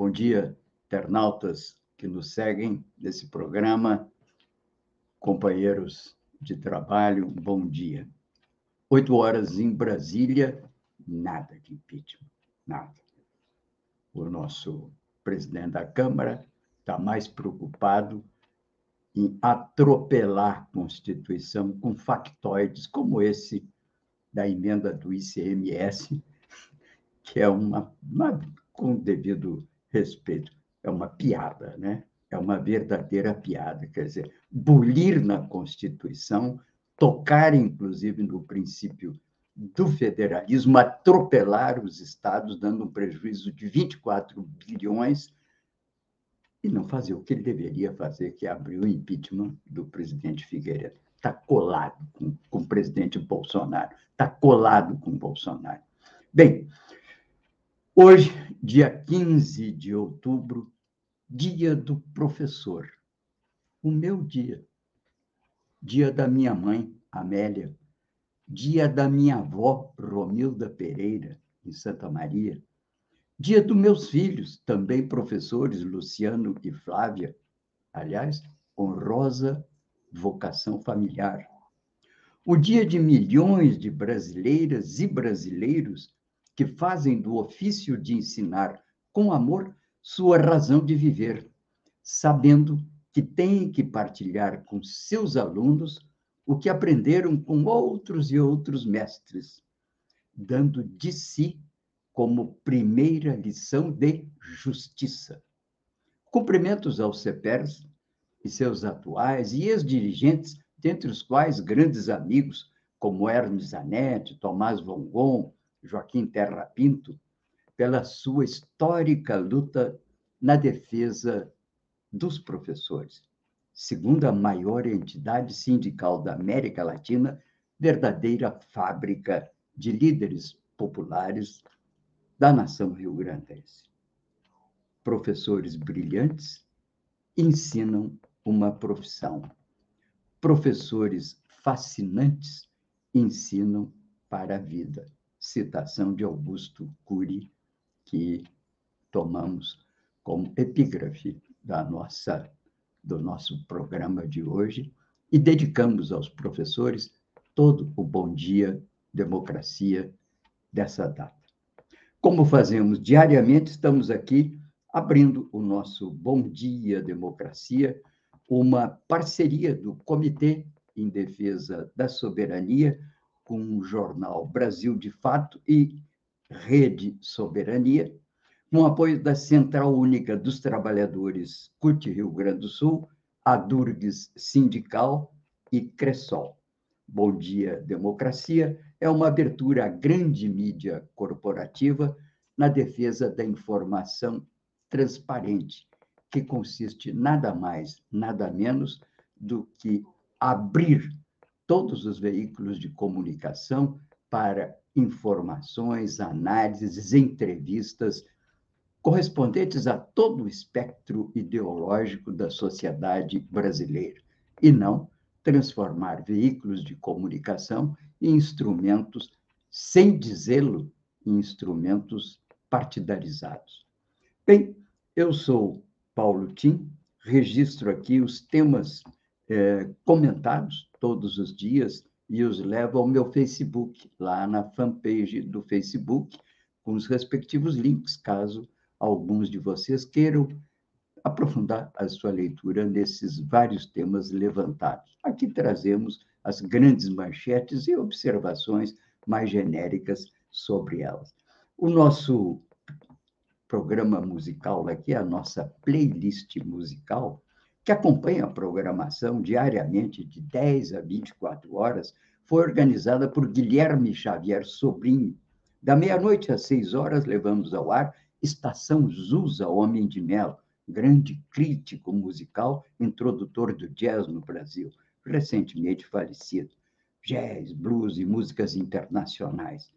Bom dia, internautas que nos seguem nesse programa, companheiros de trabalho, bom dia. Oito horas em Brasília, nada de impeachment, nada. O nosso presidente da Câmara está mais preocupado em atropelar a Constituição com factoides como esse da emenda do ICMS, que é uma, uma com devido respeito. É uma piada, né? É uma verdadeira piada. Quer dizer, bulir na Constituição, tocar, inclusive, no princípio do federalismo, atropelar os estados, dando um prejuízo de 24 bilhões e não fazer o que ele deveria fazer, que é abrir o impeachment do presidente Figueiredo. Está colado com, com o presidente Bolsonaro, está colado com Bolsonaro. Bem, Hoje, dia 15 de outubro, dia do professor. O meu dia. Dia da minha mãe, Amélia. Dia da minha avó, Romilda Pereira, em Santa Maria. Dia dos meus filhos, também professores, Luciano e Flávia. Aliás, honrosa vocação familiar. O dia de milhões de brasileiras e brasileiros que fazem do ofício de ensinar com amor sua razão de viver, sabendo que têm que partilhar com seus alunos o que aprenderam com outros e outros mestres, dando de si como primeira lição de justiça. Cumprimentos aos CEPERS e seus atuais e ex-dirigentes, dentre os quais grandes amigos como Hermes Zanetti, Tomás Vongon, Joaquim Terra Pinto, pela sua histórica luta na defesa dos professores. Segundo a maior entidade sindical da América Latina, verdadeira fábrica de líderes populares da nação rio-grandense. Professores brilhantes ensinam uma profissão. Professores fascinantes ensinam para a vida citação de Augusto Cury, que tomamos como epígrafe da nossa, do nosso programa de hoje e dedicamos aos professores todo o bom dia, democracia dessa data. Como fazemos diariamente, estamos aqui abrindo o nosso Bom Dia Democracia, uma parceria do Comitê em Defesa da Soberania com o jornal Brasil de Fato e Rede Soberania, com apoio da Central Única dos Trabalhadores CUT Rio Grande do Sul, a Durgues Sindical e Cressol. Bom Dia Democracia é uma abertura à grande mídia corporativa na defesa da informação transparente, que consiste nada mais, nada menos do que abrir todos os veículos de comunicação para informações, análises, entrevistas correspondentes a todo o espectro ideológico da sociedade brasileira, e não transformar veículos de comunicação em instrumentos, sem dizê-lo, em instrumentos partidarizados. Bem, eu sou Paulo Tim, registro aqui os temas eh, comentados todos os dias e os levo ao meu Facebook, lá na fanpage do Facebook, com os respectivos links, caso alguns de vocês queiram aprofundar a sua leitura nesses vários temas levantados. Aqui trazemos as grandes manchetes e observações mais genéricas sobre elas. O nosso programa musical aqui, a nossa playlist musical, que acompanha a programação diariamente de 10 a 24 horas, foi organizada por Guilherme Xavier Sobrinho. Da meia-noite às seis horas, levamos ao ar Estação Zusa Homem de Melo, grande crítico musical, introdutor do jazz no Brasil, recentemente falecido. Jazz, blues e músicas internacionais.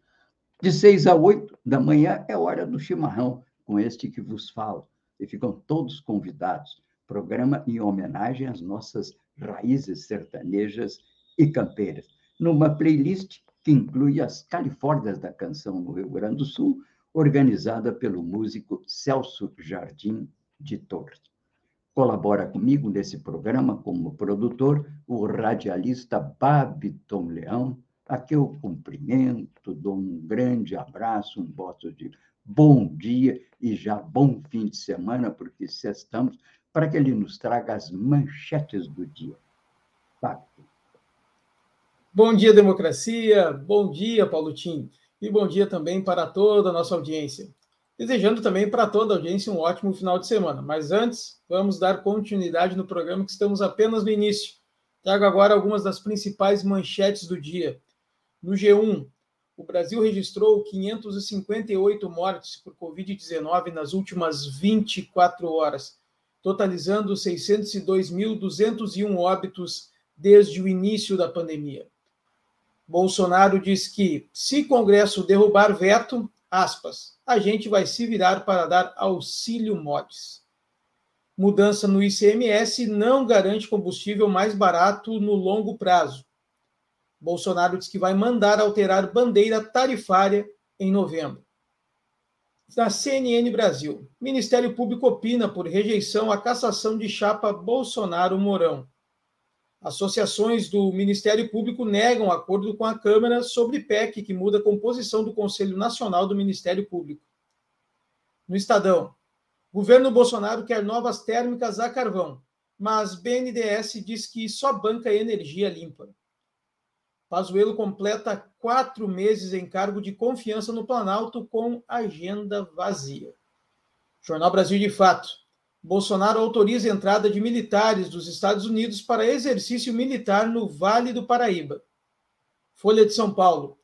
De seis a oito da manhã é hora do chimarrão, com este que vos falo. E ficam todos convidados. Programa em homenagem às nossas raízes sertanejas e campeiras. Numa playlist que inclui as Califórnias da Canção no Rio Grande do Sul, organizada pelo músico Celso Jardim de Torres. Colabora comigo nesse programa como produtor o radialista Babiton Leão, a que eu cumprimento, dou um grande abraço, um voto de bom dia e já bom fim de semana, porque estamos, para que ele nos traga as manchetes do dia. Babiton. Bom dia, democracia. Bom dia, Paulo Tim. E bom dia também para toda a nossa audiência. Desejando também para toda a audiência um ótimo final de semana. Mas antes, vamos dar continuidade no programa que estamos apenas no início. Trago agora algumas das principais manchetes do dia. No G1, o Brasil registrou 558 mortes por Covid-19 nas últimas 24 horas, totalizando 602.201 óbitos desde o início da pandemia. Bolsonaro diz que, se Congresso derrubar veto, aspas, a gente vai se virar para dar auxílio mods. Mudança no ICMS não garante combustível mais barato no longo prazo. Bolsonaro diz que vai mandar alterar bandeira tarifária em novembro. Na CNN Brasil, Ministério Público opina por rejeição à cassação de chapa Bolsonaro-Mourão. Associações do Ministério Público negam acordo com a Câmara sobre PEC que muda a composição do Conselho Nacional do Ministério Público. No Estadão, governo Bolsonaro quer novas térmicas a carvão, mas BNDES diz que só banca energia limpa. Pazuello completa quatro meses em cargo de confiança no Planalto com agenda vazia. Jornal Brasil de Fato. Bolsonaro autoriza a entrada de militares dos Estados Unidos para exercício militar no Vale do Paraíba. Folha de São Paulo.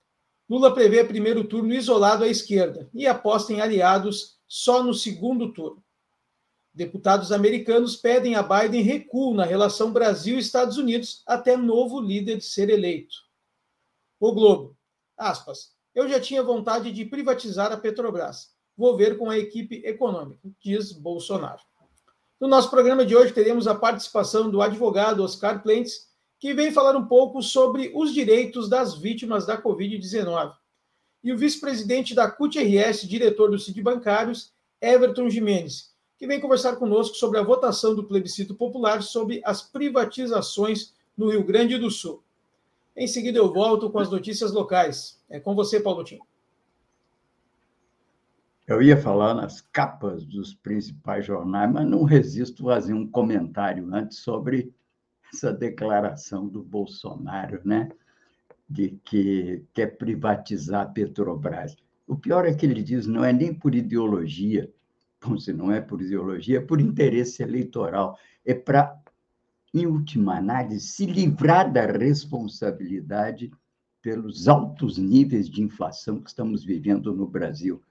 Lula prevê primeiro turno isolado à esquerda e aposta em aliados só no segundo turno. Deputados americanos pedem a Biden recuo na relação Brasil-Estados Unidos até novo líder ser eleito. O Globo. Aspas. Eu já tinha vontade de privatizar a Petrobras. Vou ver com a equipe econômica, diz Bolsonaro. No nosso programa de hoje, teremos a participação do advogado Oscar Plentes, que vem falar um pouco sobre os direitos das vítimas da Covid-19. E o vice-presidente da CUT-RS, diretor do CID Bancários, Everton Jimenez, que vem conversar conosco sobre a votação do plebiscito popular sobre as privatizações no Rio Grande do Sul. Em seguida, eu volto com as notícias locais. É com você, Paulo Tim. Eu ia falar nas capas dos principais jornais, mas não resisto a fazer um comentário antes sobre essa declaração do Bolsonaro, né? De que quer privatizar a Petrobras. O pior é que ele diz não é nem por ideologia, bom, se não é por ideologia, é por interesse eleitoral. É para, em última análise, se livrar da responsabilidade pelos altos níveis de inflação que estamos vivendo no Brasil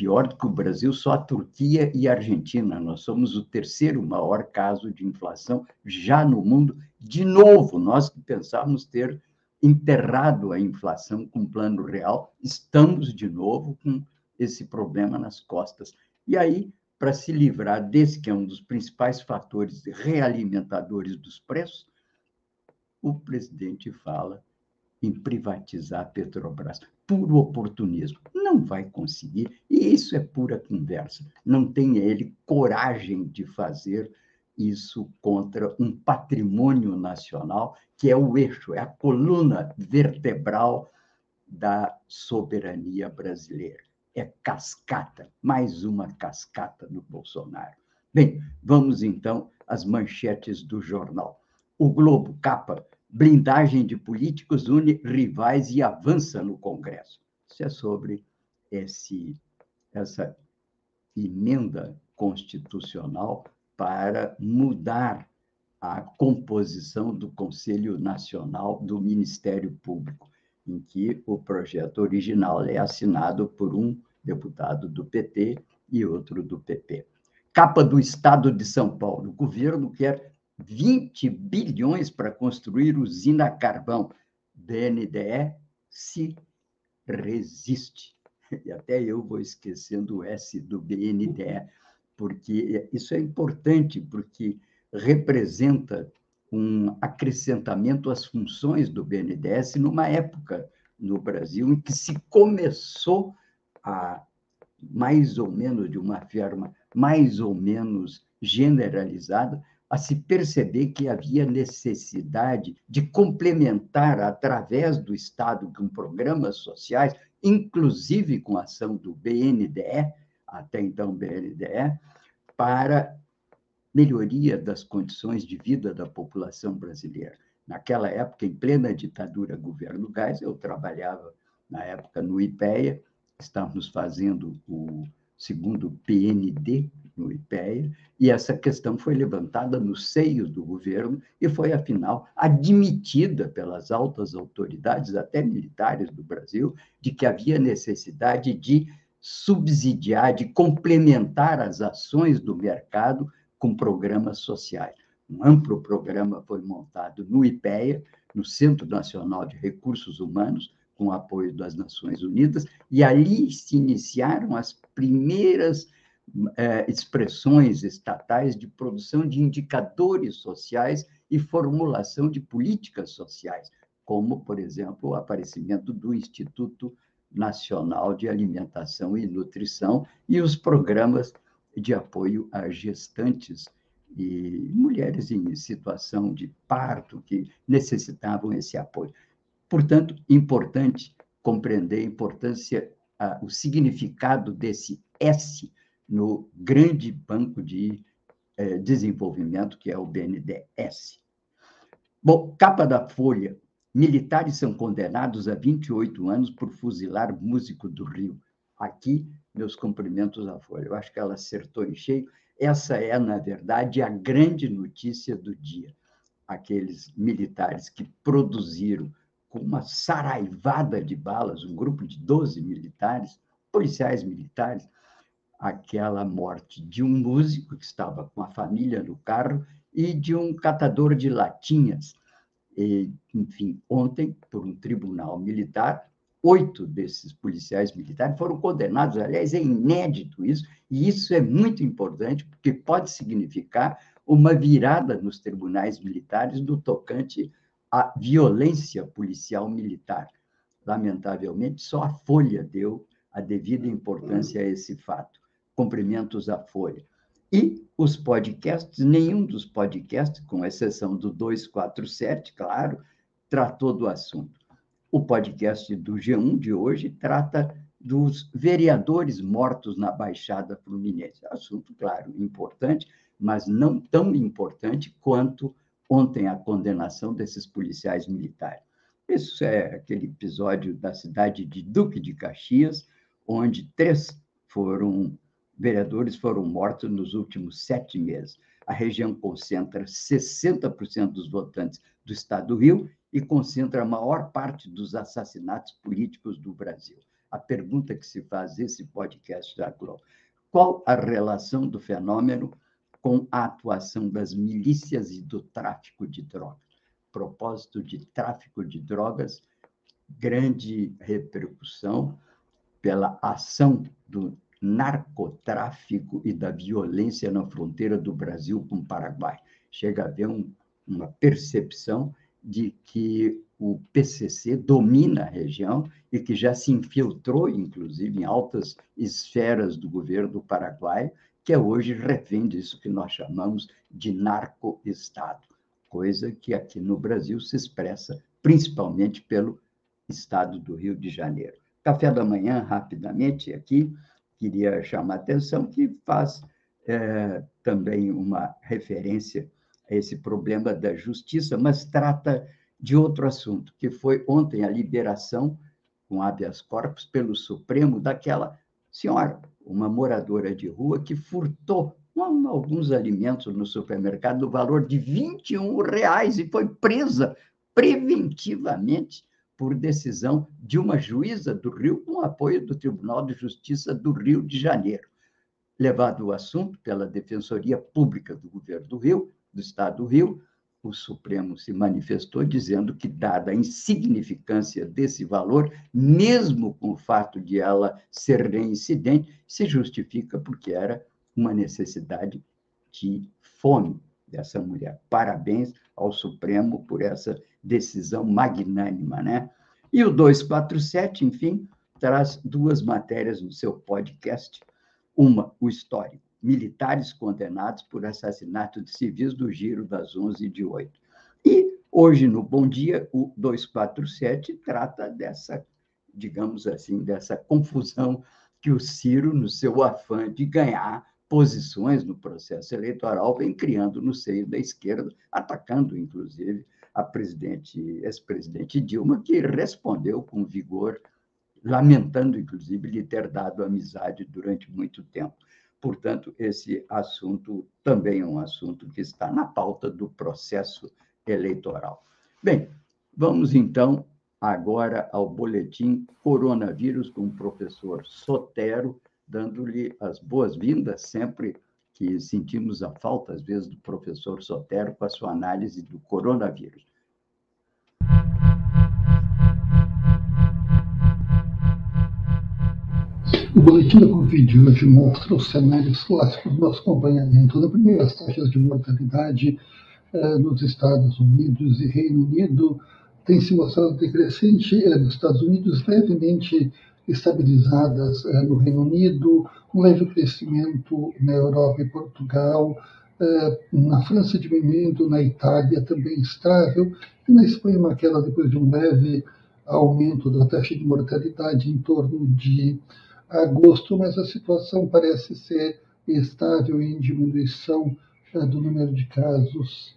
pior do que o Brasil, só a Turquia e a Argentina. Nós somos o terceiro maior caso de inflação já no mundo. De novo, nós que pensávamos ter enterrado a inflação com plano real, estamos de novo com esse problema nas costas. E aí, para se livrar desse que é um dos principais fatores realimentadores dos preços, o presidente fala em privatizar a Petrobras. Puro oportunismo. Não vai conseguir, e isso é pura conversa. Não tem ele coragem de fazer isso contra um patrimônio nacional que é o eixo, é a coluna vertebral da soberania brasileira. É cascata, mais uma cascata do Bolsonaro. Bem, vamos então às manchetes do jornal. O Globo, capa, blindagem de políticos une rivais e avança no Congresso. Isso é sobre esse, essa emenda constitucional para mudar a composição do Conselho Nacional do Ministério Público, em que o projeto original é assinado por um deputado do PT e outro do PP. Capa do Estado de São Paulo. O governo quer 20 bilhões para construir usina carvão. BNDE se resiste. E até eu vou esquecendo o S do BNDE, porque isso é importante, porque representa um acrescentamento às funções do BNDES numa época no Brasil em que se começou a mais ou menos de uma forma mais ou menos generalizada a se perceber que havia necessidade de complementar através do Estado com programas sociais, inclusive com a ação do BNDE, até então BNDE, para melhoria das condições de vida da população brasileira. Naquela época, em plena ditadura governo Gás, eu trabalhava na época no IPEA, estávamos fazendo o segundo PND no IPEA, e essa questão foi levantada no seio do governo e foi, afinal, admitida pelas altas autoridades, até militares do Brasil, de que havia necessidade de subsidiar, de complementar as ações do mercado com programas sociais. Um amplo programa foi montado no IPEA, no Centro Nacional de Recursos Humanos, com apoio das Nações Unidas, e ali se iniciaram as primeiras eh, expressões estatais de produção de indicadores sociais e formulação de políticas sociais, como, por exemplo, o aparecimento do Instituto Nacional de Alimentação e Nutrição e os programas de apoio a gestantes e mulheres em situação de parto que necessitavam esse apoio. Portanto, importante compreender a importância, a, o significado desse S no grande banco de eh, desenvolvimento que é o BNDES. Bom, capa da Folha. Militares são condenados a 28 anos por fuzilar músico do Rio. Aqui meus cumprimentos à Folha. Eu acho que ela acertou em cheio. Essa é, na verdade, a grande notícia do dia. Aqueles militares que produziram com uma saraivada de balas, um grupo de 12 militares, policiais militares, aquela morte de um músico que estava com a família no carro e de um catador de latinhas. E, enfim, ontem, por um tribunal militar, oito desses policiais militares foram condenados. Aliás, é inédito isso, e isso é muito importante, porque pode significar uma virada nos tribunais militares no tocante à violência policial militar. Lamentavelmente, só a Folha deu a devida importância a esse fato. Cumprimentos à Folha. E os podcasts, nenhum dos podcasts, com exceção do 247, claro, tratou do assunto. O podcast do G1 de hoje trata dos vereadores mortos na Baixada Fluminense. Assunto, claro, importante, mas não tão importante quanto ontem a condenação desses policiais militares. Isso é aquele episódio da cidade de Duque de Caxias, onde três foram vereadores foram mortos nos últimos sete meses. A região concentra 60% dos votantes do estado do Rio e concentra a maior parte dos assassinatos políticos do Brasil. A pergunta que se faz esse podcast da Globo: qual a relação do fenômeno com a atuação das milícias e do tráfico de drogas? Propósito de tráfico de drogas, grande repercussão pela ação do narcotráfico e da violência na fronteira do Brasil com o Paraguai. Chega a haver um, uma percepção de que o PCC domina a região e que já se infiltrou, inclusive, em altas esferas do governo do Paraguai, que é hoje refém disso que nós chamamos de narco-estado, coisa que aqui no Brasil se expressa principalmente pelo estado do Rio de Janeiro. Café da manhã, rapidamente, aqui, queria chamar a atenção que faz é, também uma referência esse problema da justiça, mas trata de outro assunto, que foi ontem a liberação com habeas corpus pelo Supremo daquela senhora, uma moradora de rua que furtou alguns alimentos no supermercado no valor de 21 reais e foi presa preventivamente por decisão de uma juíza do Rio com apoio do Tribunal de Justiça do Rio de Janeiro. levado o assunto pela Defensoria Pública do Governo do Rio, do Estado do Rio, o Supremo se manifestou dizendo que, dada a insignificância desse valor, mesmo com o fato de ela ser reincidente, se justifica porque era uma necessidade de fome dessa mulher. Parabéns ao Supremo por essa decisão magnânima, né? E o 247, enfim, traz duas matérias no seu podcast. Uma, o histórico, militares condenados por assassinato de civis do Giro das 11 de 8. E hoje, no Bom Dia, o 247 trata dessa, digamos assim, dessa confusão que o Ciro, no seu afã de ganhar posições no processo eleitoral, vem criando no seio da esquerda, atacando, inclusive, a presidente, ex-presidente Dilma, que respondeu com vigor, lamentando, inclusive, lhe ter dado amizade durante muito tempo. Portanto, esse assunto também é um assunto que está na pauta do processo eleitoral. Bem, vamos então agora ao boletim Coronavírus com o professor Sotero, dando-lhe as boas-vindas sempre que sentimos a falta, às vezes, do professor Sotero com a sua análise do coronavírus. O boletim da Covid hoje mostra os cenários clássicos do acompanhamento da primeira as taxas de mortalidade eh, nos Estados Unidos e Reino Unido têm se mostrado decrescente eh, nos Estados Unidos, levemente estabilizadas eh, no Reino Unido, um leve crescimento na Europa e Portugal, eh, na França diminuindo, na Itália também estável, e na Espanha uma queda depois de um leve aumento da taxa de mortalidade em torno de agosto, mas a situação parece ser estável em diminuição uh, do número de casos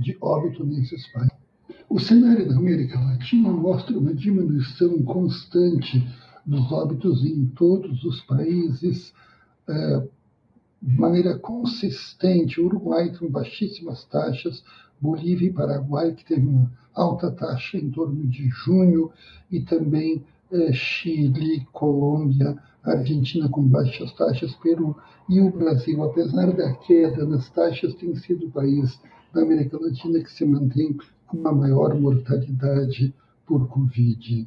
de óbito nesses países. O cenário da América Latina mostra uma diminuição constante dos óbitos em todos os países, uh, de maneira consistente. O Uruguai tem baixíssimas taxas, Bolívia e Paraguai, que teve uma alta taxa em torno de junho, e também Chile, Colômbia, Argentina com baixas taxas, Peru e o Brasil, apesar da queda nas taxas, tem sido o país da América Latina que se mantém com uma maior mortalidade por Covid.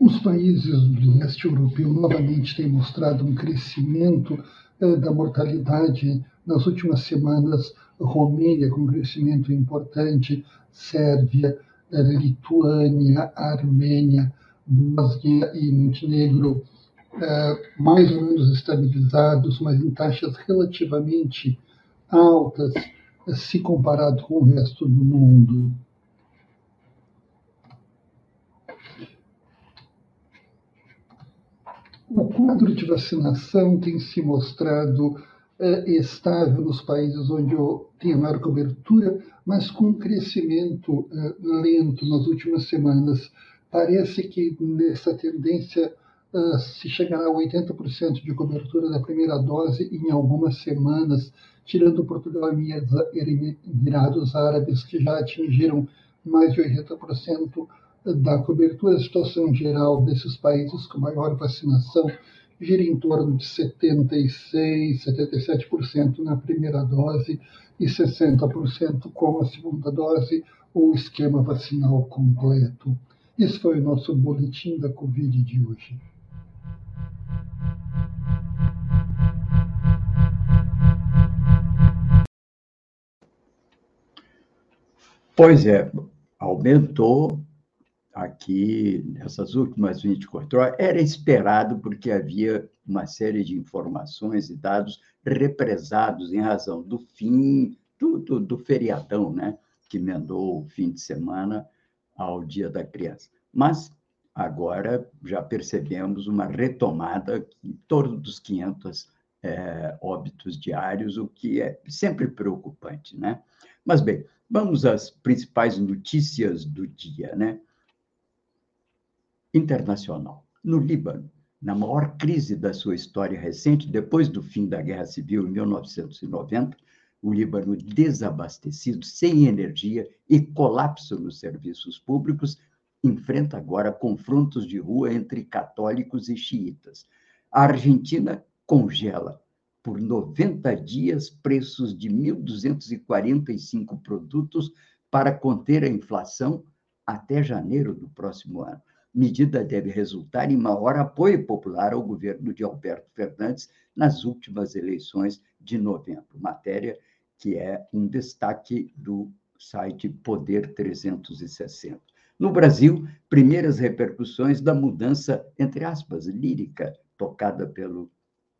Os países do leste europeu novamente têm mostrado um crescimento eh, da mortalidade nas últimas semanas. Romênia com um crescimento importante, Sérvia, eh, Lituânia, Armênia, Bósnia e Montenegro é, mais ou menos estabilizados, mas em taxas relativamente altas é, se comparado com o resto do mundo. O quadro de vacinação tem se mostrado é, estável nos países onde tem a maior cobertura, mas com um crescimento é, lento nas últimas semanas. Parece que nessa tendência uh, se chegará a 80% de cobertura da primeira dose em algumas semanas, tirando Portugal e Emirados Árabes, que já atingiram mais de 80% da cobertura. A situação geral desses países com maior vacinação gira em torno de 76%, 77% na primeira dose e 60% com a segunda dose ou esquema vacinal completo. Esse foi o nosso boletim da Covid de hoje. Pois é, aumentou aqui nessas últimas 24 horas. Era esperado porque havia uma série de informações e dados represados em razão do fim do, do, do feriadão, né? que emendou o fim de semana ao Dia da Criança. Mas agora já percebemos uma retomada em torno dos 500 é, óbitos diários, o que é sempre preocupante, né? Mas bem, vamos às principais notícias do dia, né? Internacional. No Líbano, na maior crise da sua história recente, depois do fim da Guerra Civil em 1990, o Líbano desabastecido, sem energia e colapso nos serviços públicos, enfrenta agora confrontos de rua entre católicos e xiitas. A Argentina congela por 90 dias preços de 1.245 produtos para conter a inflação até janeiro do próximo ano. Medida deve resultar em maior apoio popular ao governo de Alberto Fernandes nas últimas eleições de novembro, matéria que é um destaque do site Poder 360. No Brasil, primeiras repercussões da mudança, entre aspas, lírica, tocada pelo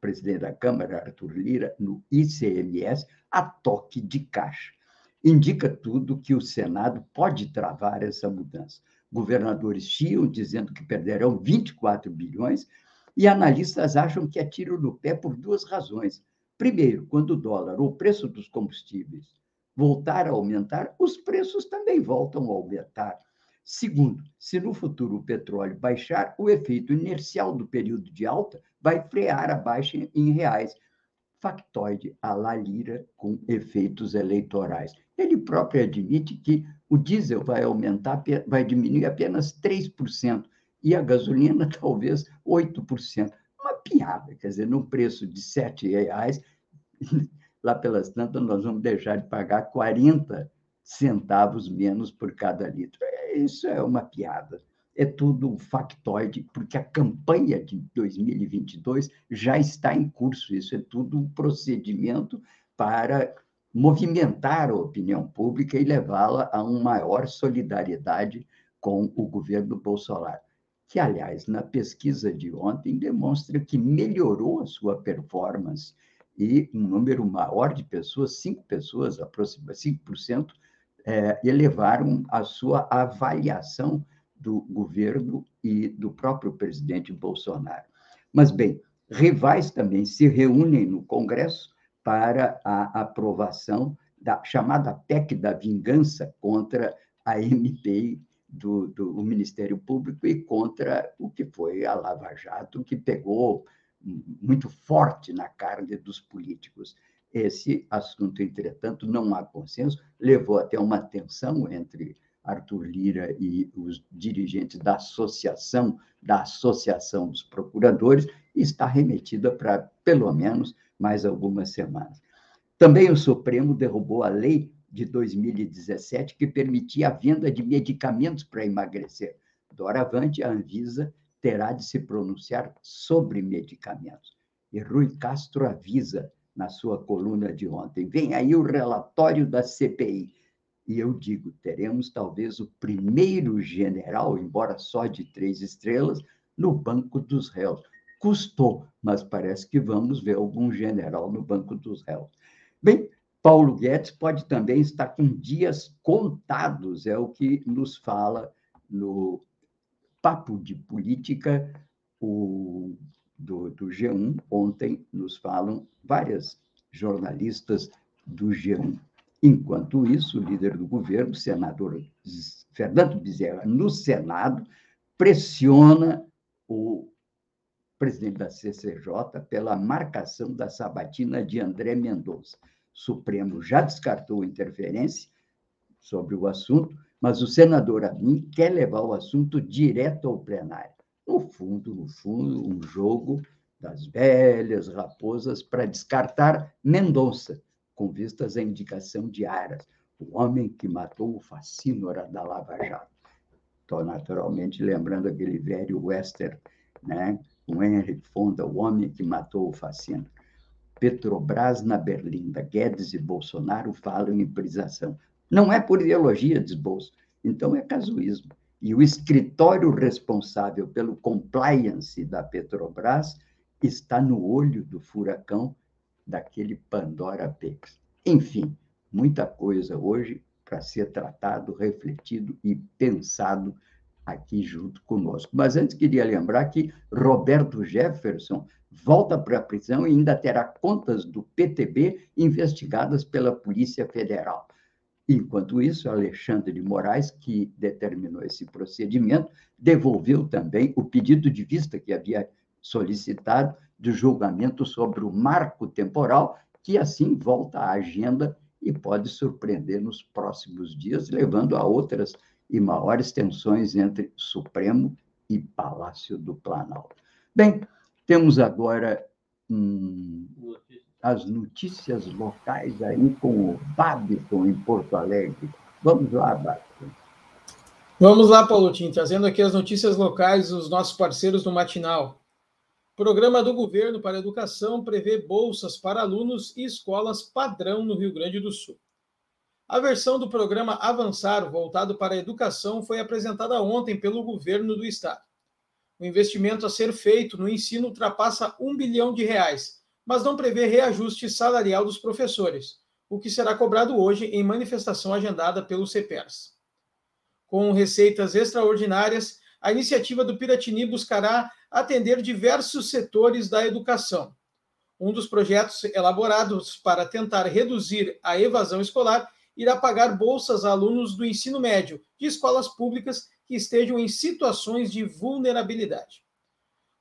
presidente da Câmara, Arthur Lira, no ICMS, a toque de caixa. Indica tudo que o Senado pode travar essa mudança. Governadores chiam dizendo que perderão 24 bilhões e analistas acham que é tiro no pé por duas razões. Primeiro, quando o dólar ou o preço dos combustíveis voltar a aumentar, os preços também voltam a aumentar. Segundo, se no futuro o petróleo baixar, o efeito inercial do período de alta vai frear a baixa em reais. Factoide a la lira com efeitos eleitorais. Ele próprio admite que o diesel vai aumentar, vai diminuir apenas 3% e a gasolina talvez 8%. Uma piada, quer dizer, num preço de R$ reais, lá pelas tantas nós vamos deixar de pagar 40 centavos menos por cada litro. É, isso é uma piada. É tudo um factoide, porque a campanha de 2022 já está em curso. Isso é tudo um procedimento para movimentar a opinião pública e levá-la a uma maior solidariedade com o governo Bolsonaro que, aliás, na pesquisa de ontem, demonstra que melhorou a sua performance e um número maior de pessoas, 5 pessoas, aproximadamente 5%, é, elevaram a sua avaliação do governo e do próprio presidente Bolsonaro. Mas, bem, rivais também se reúnem no Congresso para a aprovação da chamada PEC da vingança contra a MP do, do Ministério Público e contra o que foi a Lava Jato, que pegou muito forte na carne dos políticos. Esse assunto, entretanto, não há consenso, levou até uma tensão entre Arthur Lira e os dirigentes da associação, da Associação dos Procuradores, e está remetida para, pelo menos, mais algumas semanas. Também o Supremo derrubou a lei de 2017 que permitia a venda de medicamentos para emagrecer. Doravante, a Anvisa terá de se pronunciar sobre medicamentos. E Rui Castro avisa na sua coluna de ontem: vem aí o relatório da CPI. E eu digo: teremos talvez o primeiro general, embora só de três estrelas, no banco dos réus. Custou, mas parece que vamos ver algum general no banco dos réus. Bem, Paulo Guedes pode também estar com dias contados, é o que nos fala no Papo de Política o, do, do G1. Ontem nos falam várias jornalistas do G1. Enquanto isso, o líder do governo, senador Fernando Bezerra, no Senado, pressiona o presidente da CCJ pela marcação da sabatina de André Mendonça. Supremo já descartou interferência sobre o assunto, mas o senador Amin quer levar o assunto direto ao plenário. No fundo, no fundo, um jogo das velhas raposas para descartar Mendonça, com vistas à indicação de Aras, o homem que matou o fascínora da Lava Jato. Estou naturalmente lembrando aquele velho western, né? Com Henry Fonda, o homem que matou o fascínora. Petrobras na Berlinda, Guedes e Bolsonaro falam em privatização. Não é por ideologia, diz Bolso. Então é casuísmo. E o escritório responsável pelo compliance da Petrobras está no olho do furacão daquele Pandora Papers. Enfim, muita coisa hoje para ser tratado, refletido e pensado aqui junto conosco. Mas antes queria lembrar que Roberto Jefferson volta para a prisão e ainda terá contas do PTB investigadas pela Polícia Federal. Enquanto isso, Alexandre de Moraes, que determinou esse procedimento, devolveu também o pedido de vista que havia solicitado de julgamento sobre o marco temporal, que assim volta à agenda e pode surpreender nos próximos dias, levando a outras e maiores tensões entre Supremo e Palácio do Planalto. Bem, Temos agora hum, as notícias locais aí com o Babiton em Porto Alegre. Vamos lá, Babiton. Vamos lá, Paulotinho, trazendo aqui as notícias locais dos nossos parceiros no Matinal. Programa do Governo para Educação prevê bolsas para alunos e escolas padrão no Rio Grande do Sul. A versão do programa Avançar, voltado para a educação, foi apresentada ontem pelo governo do estado. O investimento a ser feito no ensino ultrapassa um bilhão de reais, mas não prevê reajuste salarial dos professores, o que será cobrado hoje em manifestação agendada pelo CEPERS. Com receitas extraordinárias, a iniciativa do Piratini buscará atender diversos setores da educação. Um dos projetos elaborados para tentar reduzir a evasão escolar irá pagar bolsas a alunos do ensino médio de escolas públicas que estejam em situações de vulnerabilidade.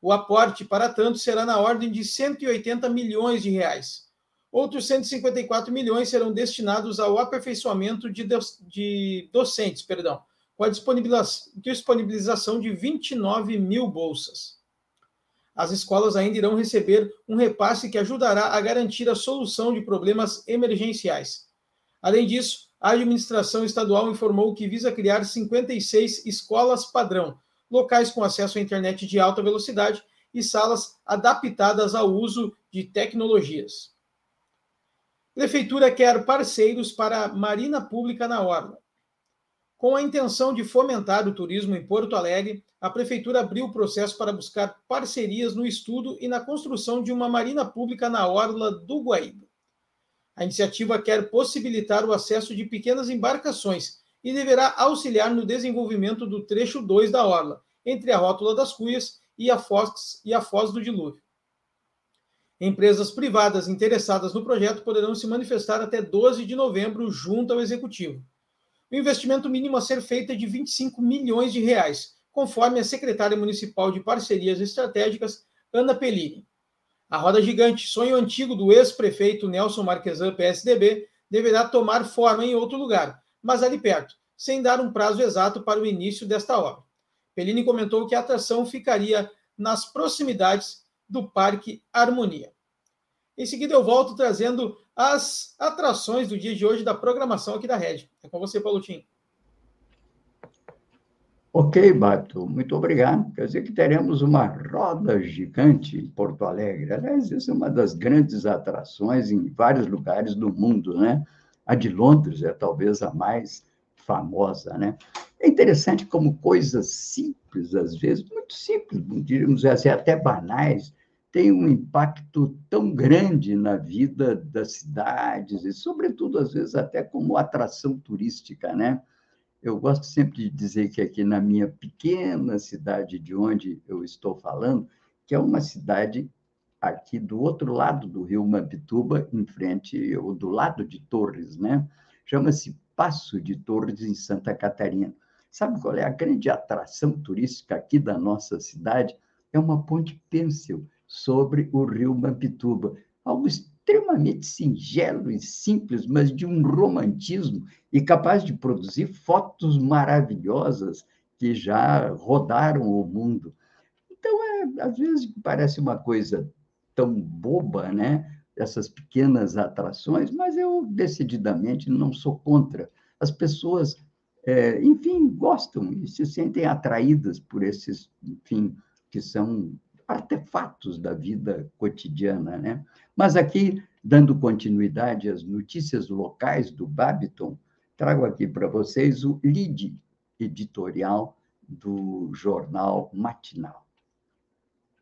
O aporte, para tanto, será na ordem de 180 milhões de reais. Outros 154 milhões serão destinados ao aperfeiçoamento de, de docentes, perdão, com a disponibilização de 29 mil bolsas. As escolas ainda irão receber um repasse que ajudará a garantir a solução de problemas emergenciais. Além disso, a administração estadual informou que visa criar 56 escolas padrão, locais com acesso à internet de alta velocidade e salas adaptadas ao uso de tecnologias. Prefeitura quer parceiros para a Marina Pública na Orla. Com a intenção de fomentar o turismo em Porto Alegre, a Prefeitura abriu o processo para buscar parcerias no estudo e na construção de uma marina pública na Orla do Guaíba. A iniciativa quer possibilitar o acesso de pequenas embarcações e deverá auxiliar no desenvolvimento do trecho 2 da Orla, entre a Rótula das Cuias e a Foz, e a Foz do Dilúvio. Empresas privadas interessadas no projeto poderão se manifestar até 12 de novembro junto ao Executivo. O investimento mínimo a ser feito é de 25 milhões de reais, conforme a secretária municipal de Parcerias Estratégicas, Ana Pellini. A roda gigante, sonho antigo do ex-prefeito Nelson Marquesan, PSDB, deverá tomar forma em outro lugar, mas ali perto, sem dar um prazo exato para o início desta obra. Pellini comentou que a atração ficaria nas proximidades do Parque Harmonia. Em seguida, eu volto trazendo as atrações do dia de hoje da programação aqui da Rede. É com você, Paulo Tim. Ok, Bato, muito obrigado. Quer dizer que teremos uma roda gigante em Porto Alegre. Aliás, essa é uma das grandes atrações em vários lugares do mundo, né? A de Londres é talvez a mais famosa, né? É interessante como coisas simples, às vezes, muito simples, diríamos assim, até banais, têm um impacto tão grande na vida das cidades e, sobretudo, às vezes, até como atração turística, né? Eu gosto sempre de dizer que aqui na minha pequena cidade de onde eu estou falando, que é uma cidade aqui do outro lado do rio Mampituba, em frente, ou do lado de Torres, né? Chama-se Passo de Torres, em Santa Catarina. Sabe qual é a grande atração turística aqui da nossa cidade? É uma ponte pêncil sobre o rio Mampituba. Algo extremamente singelo e simples, mas de um romantismo e capaz de produzir fotos maravilhosas que já rodaram o mundo. Então, é, às vezes parece uma coisa tão boba, né? Essas pequenas atrações, mas eu decididamente não sou contra. As pessoas, é, enfim, gostam e se sentem atraídas por esses, enfim, que são artefatos da vida cotidiana, né? Mas aqui, dando continuidade às notícias locais do Babiton, trago aqui para vocês o lead editorial do jornal Matinal.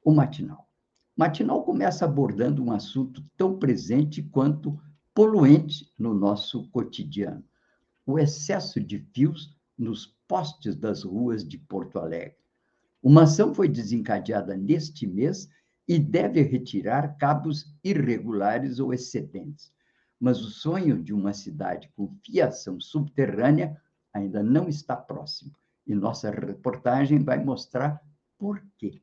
O Matinal. Matinal começa abordando um assunto tão presente quanto poluente no nosso cotidiano: o excesso de fios nos postes das ruas de Porto Alegre. Uma ação foi desencadeada neste mês e deve retirar cabos irregulares ou excedentes. Mas o sonho de uma cidade com fiação subterrânea ainda não está próximo. E nossa reportagem vai mostrar por quê.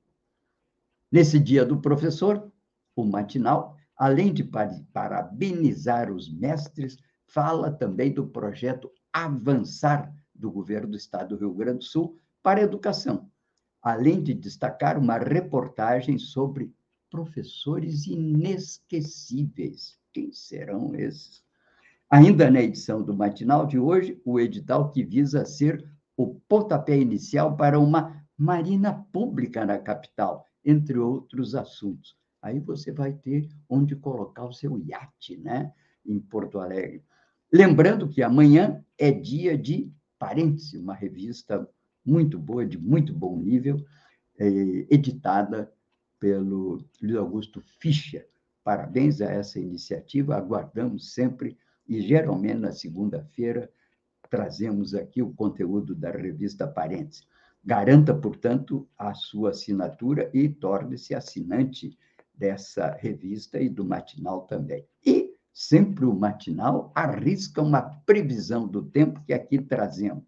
Nesse dia do professor, o matinal, além de parabenizar os mestres, fala também do projeto Avançar do governo do estado do Rio Grande do Sul para a educação além de destacar uma reportagem sobre professores inesquecíveis. Quem serão esses? Ainda na edição do matinal de hoje, o edital que visa ser o pontapé inicial para uma marina pública na capital, entre outros assuntos. Aí você vai ter onde colocar o seu iate, né? Em Porto Alegre. Lembrando que amanhã é dia de Parêntese, uma revista muito boa, de muito bom nível, é, editada pelo Luiz Augusto Fischer. Parabéns a essa iniciativa, aguardamos sempre, e geralmente na segunda-feira trazemos aqui o conteúdo da revista Parêntese. Garanta, portanto, a sua assinatura e torne-se assinante dessa revista e do matinal também. E sempre o matinal arrisca uma previsão do tempo que aqui trazemos.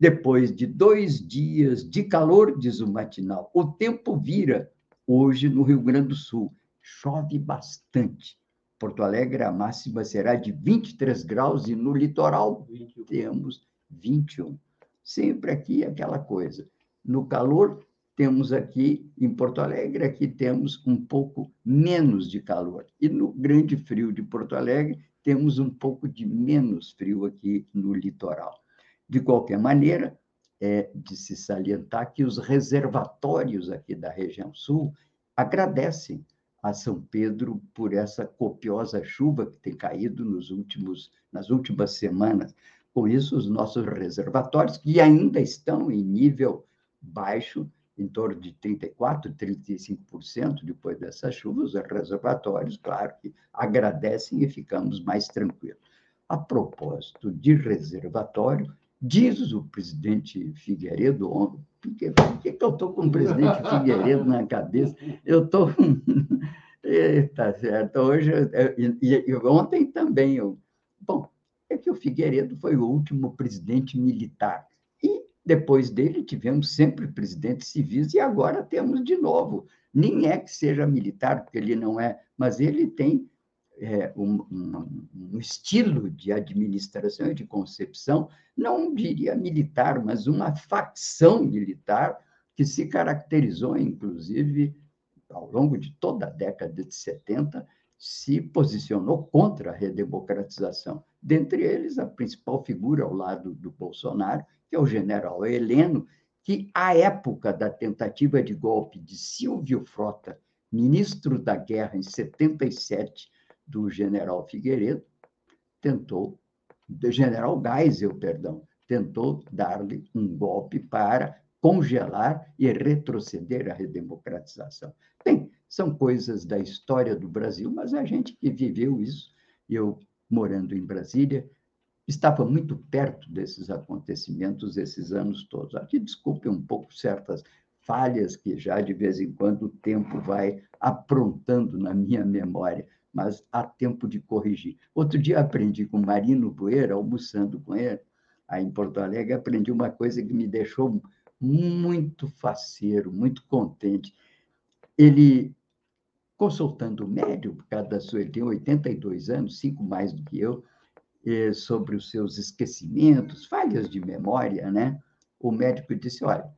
Depois de dois dias de calor, diz o matinal, o tempo vira hoje no Rio Grande do Sul. Chove bastante. Porto Alegre, a máxima será de 23 graus e no litoral 21. temos 21. Sempre aqui aquela coisa. No calor, temos aqui em Porto Alegre, aqui temos um pouco menos de calor. E no grande frio de Porto Alegre, temos um pouco de menos frio aqui no litoral. De qualquer maneira, é de se salientar que os reservatórios aqui da região sul agradecem a São Pedro por essa copiosa chuva que tem caído nos últimos, nas últimas semanas. Com isso, os nossos reservatórios, que ainda estão em nível baixo, em torno de 34%, 35% depois dessas chuvas, os reservatórios, claro que agradecem e ficamos mais tranquilos. A propósito de reservatório, Diz o presidente Figueiredo, por que, por que, eu estou com o presidente Figueiredo na cabeça? Eu estou. Está certo. Hoje, e, e, ontem também. Eu... Bom, é que o Figueiredo foi o último presidente militar. E depois dele tivemos sempre presidentes civis, e agora temos de novo. Nem é que seja militar, porque ele não é, mas ele tem é, um, um, um, estilo de administração e de concepção, não diria militar, mas uma facção militar que se caracterizou, inclusive, ao longo de toda a década de 70, se posicionou contra a redemocratização. Dentre eles, a principal figura ao lado do Bolsonaro, que é o general Heleno, que, à época da tentativa de golpe de Silvio Frota, ministro da Guerra, em 77, do general Figueiredo, tentou, do general Geisel, perdão, tentou dar-lhe um golpe para congelar e retroceder a redemocratização. Bem, são coisas da história do Brasil, mas a gente que viveu isso, eu morando em Brasília, estava muito perto desses acontecimentos esses anos todos. Aqui desculpe um pouco certas falhas que já de vez em quando o tempo vai aprontando na minha memória, mas há tempo de corrigir. Outro dia aprendi com Marino Poeira, almoçando com ele, aí em Porto Alegre, aprendi uma coisa que me deixou muito faceiro, muito contente. Ele, consultando o médico, por causa da sua, ele tem 82 anos, cinco mais do que eu, sobre os seus esquecimentos, falhas de memória, né? O médico disse: olha,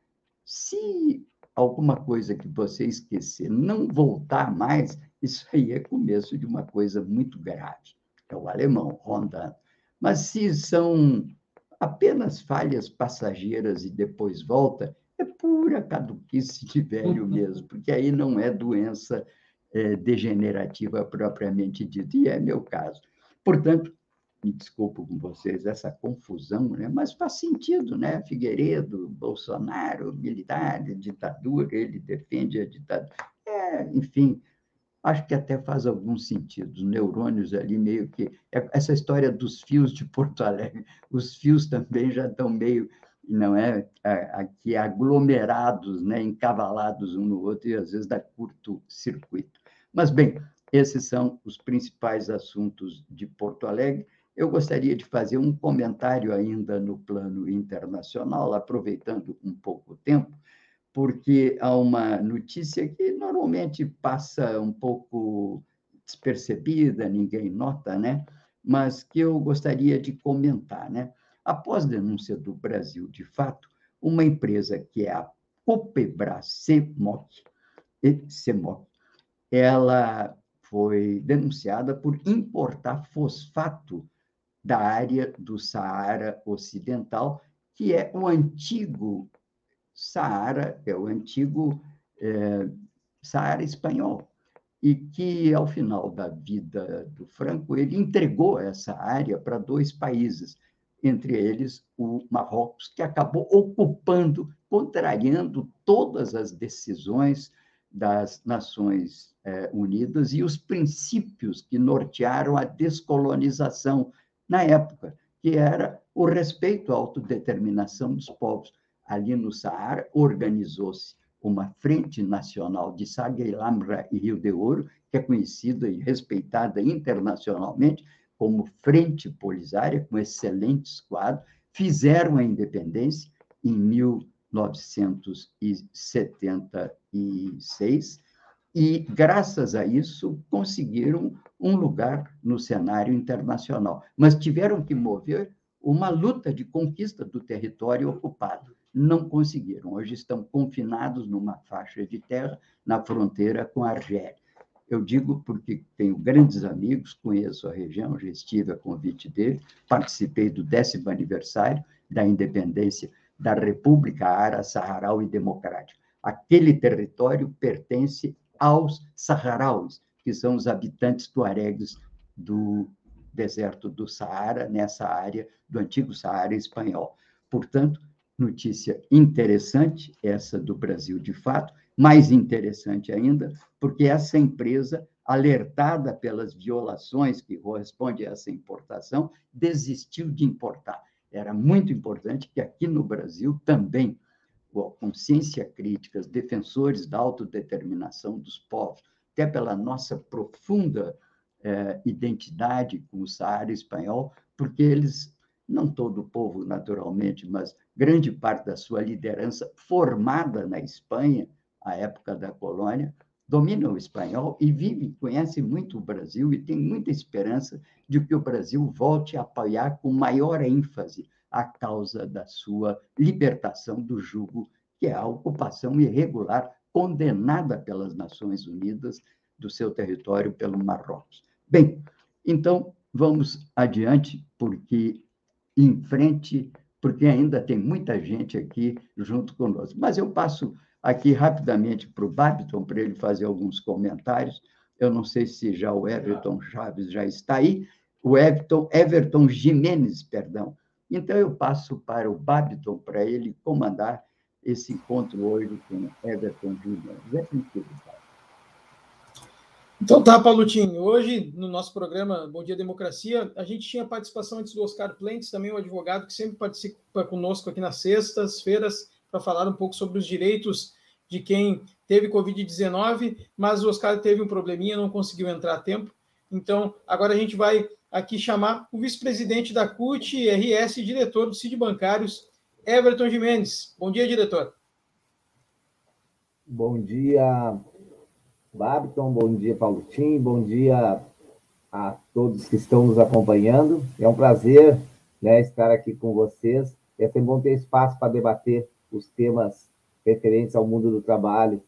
se alguma coisa que você esquecer não voltar mais, isso aí é começo de uma coisa muito grave. É o alemão rondando. Mas se são apenas falhas passageiras e depois volta, é pura caduquice de velho mesmo, porque aí não é doença é, degenerativa propriamente dita, e é meu caso. Portanto, me desculpo com vocês essa confusão, né? mas faz sentido, né? Figueiredo, Bolsonaro, militar, ditadura, ele defende a ditadura. É, enfim, acho que até faz algum sentido. Os neurônios ali meio que. É, essa história dos fios de Porto Alegre, os fios também já estão meio, não é? Aqui aglomerados, né? encavalados um no outro, e às vezes dá curto-circuito. Mas, bem, esses são os principais assuntos de Porto Alegre. Eu gostaria de fazer um comentário ainda no plano internacional, aproveitando um pouco o tempo, porque há uma notícia que normalmente passa um pouco despercebida, ninguém nota, né? mas que eu gostaria de comentar. Né? Após denúncia do Brasil, de fato, uma empresa que é a Copebras CEMOC, CEMOC ela foi denunciada por importar fosfato da área do Saara Ocidental, que é o antigo Saara, é o antigo é, Saara espanhol, e que, ao final da vida do Franco, ele entregou essa área para dois países, entre eles o Marrocos, que acabou ocupando, contrariando todas as decisões das Nações eh, Unidas e os princípios que nortearam a descolonização na época, que era o respeito à autodeterminação dos povos. Ali no Saara, organizou-se uma Frente Nacional de Sagueilamra e Rio de Ouro, que é conhecida e respeitada internacionalmente como Frente Polisária, com excelentes quadros, fizeram a independência em 1976 e, graças a isso, conseguiram um lugar no cenário internacional. Mas tiveram que mover uma luta de conquista do território ocupado. Não conseguiram. Hoje estão confinados numa faixa de terra na fronteira com a Argélia. Eu digo porque tenho grandes amigos, conheço a região, já estive a convite dele, participei do décimo aniversário da independência da República Árabe e Democrática. Aquele território pertence aos saharauis, que são os habitantes tuaregues do deserto do Saara, nessa área do antigo Saara espanhol. Portanto, notícia interessante, essa do Brasil de fato, mais interessante ainda, porque essa empresa, alertada pelas violações que correspondem a essa importação, desistiu de importar. Era muito importante que aqui no Brasil também a consciência crítica, os defensores da autodeterminação dos povos, até pela nossa profunda eh, identidade com o Saara espanhol, porque eles, não todo o povo naturalmente, mas grande parte da sua liderança formada na Espanha, à época da colônia, domina o espanhol e vive, conhece muito o Brasil e tem muita esperança de que o Brasil volte a apoiar com maior ênfase a causa da sua libertação do jugo, que é a ocupação irregular condenada pelas Nações Unidas do seu território pelo Marrocos. Bem, então vamos adiante, porque em frente, porque ainda tem muita gente aqui junto conosco. Mas eu passo aqui rapidamente para o Babiton, para ele fazer alguns comentários. Eu não sei se já o Everton Chaves já está aí. O Everton, Everton Jimenez, perdão, então, eu passo para o Babiton para ele comandar esse encontro hoje com Everton Júnior. É contigo, Então tá, Paulutinho. Hoje, no nosso programa Bom Dia Democracia, a gente tinha participação antes do Oscar Plentes, também um advogado que sempre participa conosco aqui nas sextas-feiras, para falar um pouco sobre os direitos de quem teve Covid-19, mas o Oscar teve um probleminha, não conseguiu entrar a tempo. Então, agora a gente vai aqui chamar o vice-presidente da CUT, RS diretor do CID Bancários, Everton Jimenez. Bom dia, diretor. Bom dia, Babiton. Bom dia, Paulo Tim. Bom dia a todos que estão nos acompanhando. É um prazer né, estar aqui com vocês. É sempre bom ter espaço para debater os temas referentes ao mundo do trabalho.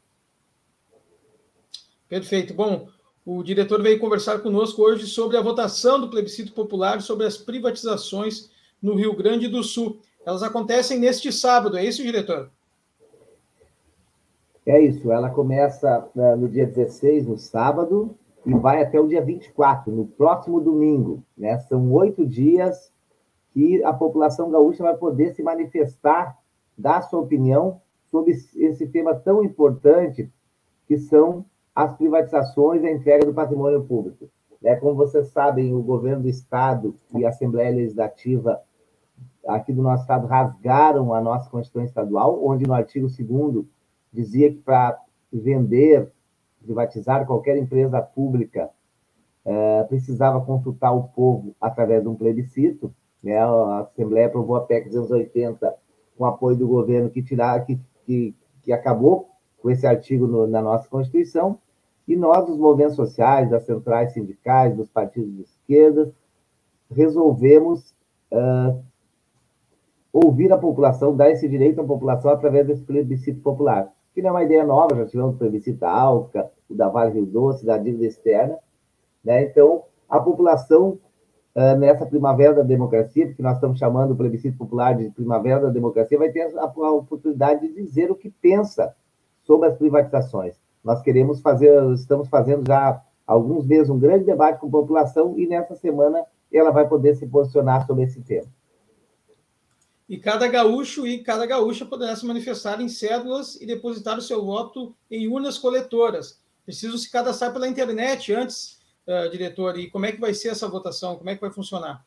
Perfeito. Bom, o diretor veio conversar conosco hoje sobre a votação do plebiscito popular sobre as privatizações no Rio Grande do Sul. Elas acontecem neste sábado, é isso, diretor? É isso, ela começa né, no dia 16, no sábado, e vai até o dia 24, no próximo domingo. Né? São oito dias que a população gaúcha vai poder se manifestar, dar sua opinião sobre esse tema tão importante que são as privatizações e a entrega do patrimônio público. É, como vocês sabem, o governo do Estado e a Assembleia Legislativa aqui do nosso Estado rasgaram a nossa Constituição Estadual, onde no artigo 2 dizia que para vender, privatizar qualquer empresa pública, é, precisava consultar o povo através de um plebiscito. Né? A Assembleia aprovou a PEC 280 com apoio do governo que, tirar, que, que, que acabou com esse artigo no, na nossa Constituição, e nós, os movimentos sociais, das centrais sindicais, dos partidos de esquerda, resolvemos uh, ouvir a população, dar esse direito à população através desse plebiscito popular, que não é uma ideia nova, já tivemos plebiscito da ALCA, o da Vale Rio Doce, da dívida externa. Né? Então, a população, uh, nessa primavera da democracia, porque nós estamos chamando o plebiscito popular de primavera da democracia, vai ter a oportunidade de dizer o que pensa sobre as privatizações. Nós queremos fazer, estamos fazendo já há alguns meses um grande debate com a população e nessa semana ela vai poder se posicionar sobre esse tema. E cada gaúcho e cada gaúcha poderá se manifestar em cédulas e depositar o seu voto em urnas coletoras. Preciso se cadastrar pela internet antes, uh, diretor. E como é que vai ser essa votação? Como é que vai funcionar?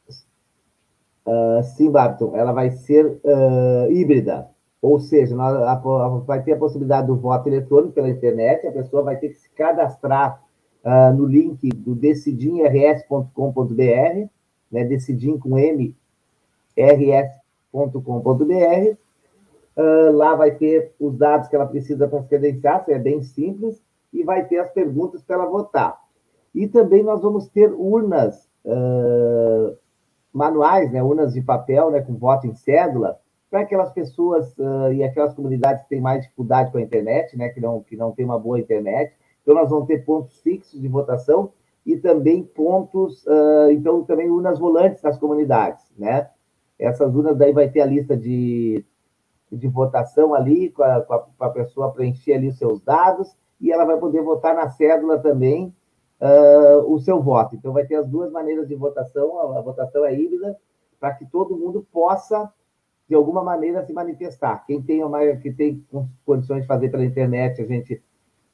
Uh, sim, Barton, ela vai ser uh, híbrida. Ou seja, nós, a, a, vai ter a possibilidade do voto eletrônico pela internet, a pessoa vai ter que se cadastrar no link do decidimrs.com.br, né, decidim com M, RS com.br Uh, lá vai ter os dados que ela precisa para se credenciar, é bem simples, e vai ter as perguntas para ela votar. E também nós vamos ter urnas uh, manuais, né, urnas de papel, né, com voto em cédula, para aquelas pessoas uh, e aquelas comunidades que têm mais dificuldade com a internet, né, que não, que não tem uma boa internet. Então, nós vamos ter pontos fixos de votação e também pontos, então, também urnas volantes nas comunidades, né? Essas urnas daí vai ter a lista de, de votação ali, com a, com a pessoa preencher ali os seus dados, e ela vai poder votar na cédula também uh, o seu voto. Então, vai ter as duas maneiras de votação, a, a votação é híbrida, para que todo mundo possa, de alguma maneira, se manifestar. Quem tem, uma, que tem condições de fazer pela internet, a gente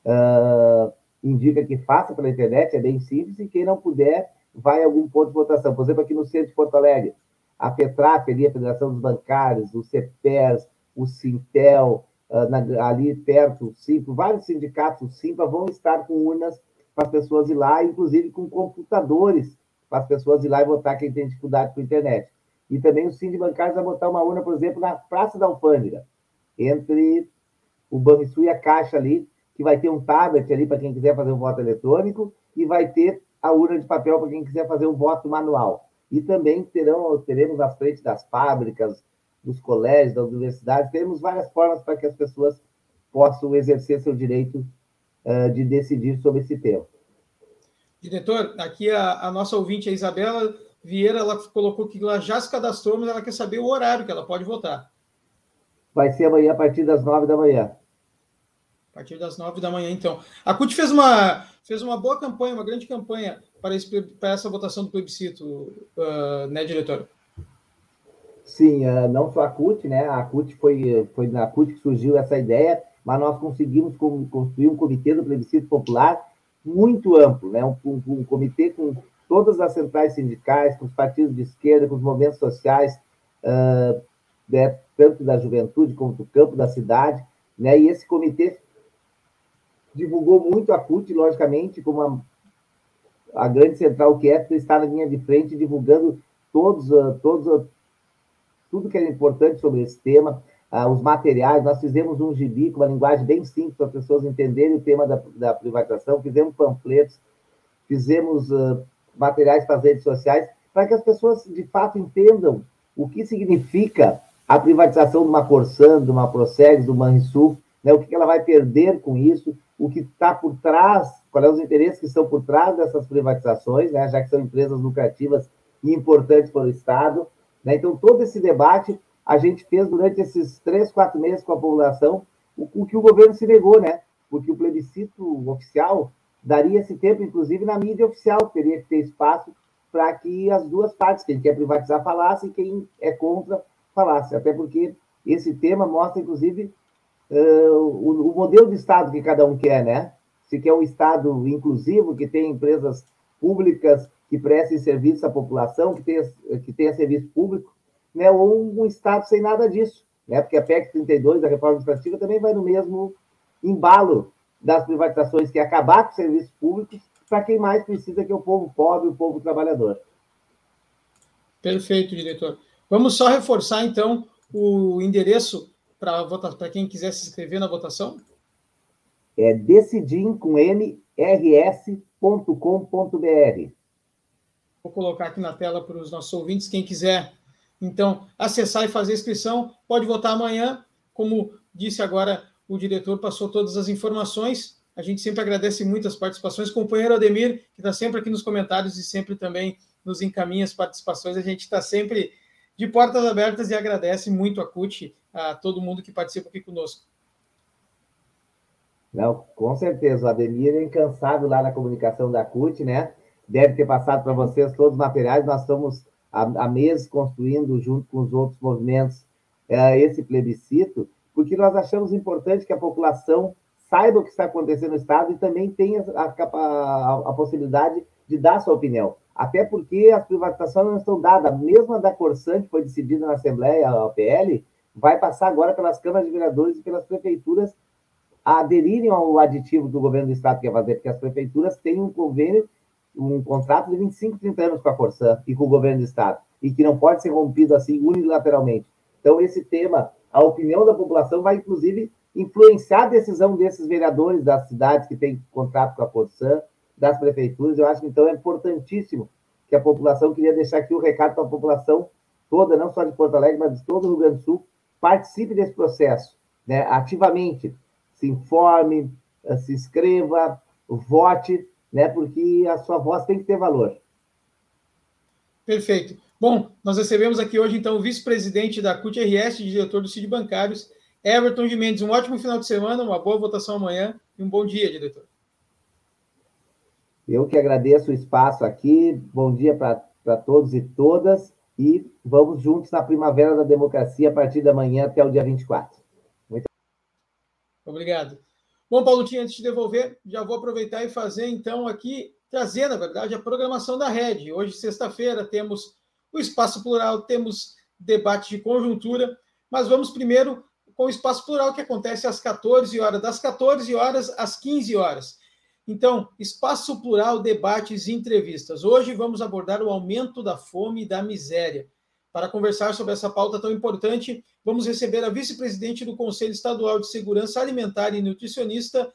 uh, indica que faça pela internet, é bem simples, e quem não puder, vai a algum ponto de votação. Por exemplo, aqui no centro de Porto Alegre, a FETRAP, ali, a Federação dos Bancários, o CEPES, o Sintel, ah, ali perto, o Simpla, vários sindicatos, o Simpla, vão estar com urnas para as pessoas ir lá, inclusive com computadores, para as pessoas ir lá e votar quem tem dificuldade com a internet. E também o Sindicato Bancários vai botar uma urna, por exemplo, na Praça da Alfândega, entre o Banrisul e a Caixa ali, que vai ter um tablet ali para quem quiser fazer um voto eletrônico, e vai ter a urna de papel para quem quiser fazer um voto manual. E também terão, teremos à frente das fábricas, dos colégios, das universidades, teremos várias formas para que as pessoas possam exercer seu direito uh, de decidir sobre esse tema. Diretor, aqui a, a, nossa ouvinte, a Isabela Vieira, ela colocou que ela já se cadastrou, mas ela quer saber o horário que ela pode votar. Vai ser amanhã a partir das nove da manhã. A partir das nove da manhã, então. A CUT fez uma, fez uma boa campanha, uma grande campanha para, esse, para essa votação do plebiscito, uh, né, diretor? Sim, uh, não só a CUT, né? A CUT foi, foi na CUT que surgiu essa ideia, mas nós conseguimos construir um comitê do plebiscito popular muito amplo, né? Um, um, um, comitê com todas as centrais sindicais, com os partidos de esquerda, com os movimentos sociais, uh, né? tanto da juventude como do campo da cidade, né? E esse comitê divulgou muito a CUT, logicamente, como uma a grande central que é está na linha de frente divulgando todos, ah, todos, ah, tudo que é importante sobre esse tema, uh, os materiais. Nós fizemos um gibi com uma linguagem bem simples para as pessoas entenderem o tema da, da privatização, fizemos panfletos, fizemos materiais para as redes sociais, para que as pessoas de fato entendam o que significa a privatização de uma Corsan, de uma Procegs, do Manrisul, né, o que ela vai perder com isso, o que está por trás, quais são os interesses que estão por trás dessas privatizações, né, já que são empresas lucrativas e importantes para o Estado. Né? Então, todo esse debate a gente fez durante esses três, quatro meses com a população, o, o que o governo se negou, né? porque o plebiscito oficial daria esse tempo, inclusive, na mídia oficial, teria que ter espaço para que as duas partes, quem quer privatizar, falasse e quem é contra, falasse. Até porque esse tema mostra, inclusive, uh, o, o, modelo de Estado que cada um quer, né? Se quer um Estado inclusivo, que tem empresas públicas que prestem serviço à população, que tenha, que tenha serviço público, né? ou um Estado sem nada disso, né? porque a PEC 32, da reforma administrativa, também vai no mesmo embalo das privatizações, que é acabar com os serviços públicos para quem mais precisa, que é o povo pobre, o povo trabalhador. Perfeito, diretor. Vamos só reforçar, então, o endereço para quem quiser se inscrever na votação? É decidim com mrs.com.br. Vou colocar aqui na tela para os nossos ouvintes, quem quiser, então, acessar e fazer a inscrição, pode votar amanhã. Como disse agora o diretor, passou todas as informações. A gente sempre agradece muito as participações. Companheiro Ademir, que está sempre aqui nos comentários e sempre também nos encaminha as participações. A gente está sempre de portas abertas e agradece muito a CUT, a todo mundo que participa aqui conosco. Não, com certeza. O Ademir é incansável lá na comunicação da CUT, né? Deve ter passado para vocês todos os materiais. Nós estamos há, meses construindo, junto com os outros movimentos, é, esse plebiscito, porque nós achamos importante que a população saiba o que está acontecendo no Estado e também tenha a, a, a possibilidade de dar sua opinião. Até porque as privatizações não estão dadas. Mesmo a da Corsan, que foi decidida na Assembleia, a PL, vai passar agora pelas câmaras de vereadores e pelas prefeituras a aderirem ao aditivo do governo do Estado quer fazer, porque as prefeituras têm um convênio, um contrato de 25, 30 anos com a Corsan e com o governo do Estado, e que não pode ser rompido assim unilateralmente. Então, esse tema, a opinião da população vai, inclusive, influenciar a decisão desses vereadores das cidades que têm contrato com a Corsan, das prefeituras. Eu acho que, então, é importantíssimo que a população, queria deixar aqui o recado para a população toda, não só de Porto Alegre, mas de todo o Rio Grande do Sul, participe desse processo, né, ativamente, se informe, se inscreva, vote, né, porque a sua voz tem que ter valor. Perfeito. Bom, nós recebemos aqui hoje, então, o vice-presidente da CUT-RS, diretor do CID Bancários, Everton de Mendes. Um ótimo final de semana, uma boa votação amanhã e um bom dia, diretor. Eu que agradeço o espaço aqui. Bom dia para todos e todas. E vamos juntos na Primavera da Democracia a partir da manhã até o dia 24. Muito obrigado. Bom, Paulotinho, antes de devolver, já vou aproveitar e fazer, então, aqui, trazer, na verdade, a programação da rede. Hoje, sexta-feira, temos o Espaço Plural, temos debate de conjuntura, mas vamos primeiro com o Espaço Plural, que acontece às 14 horas, das 14 horas às 15 horas. Então, espaço plural, debates e entrevistas. Hoje vamos abordar o aumento da fome e da miséria. Para conversar sobre essa pauta tão importante, vamos receber a vice-presidente do Conselho Estadual de Segurança Alimentar e Nutricionista,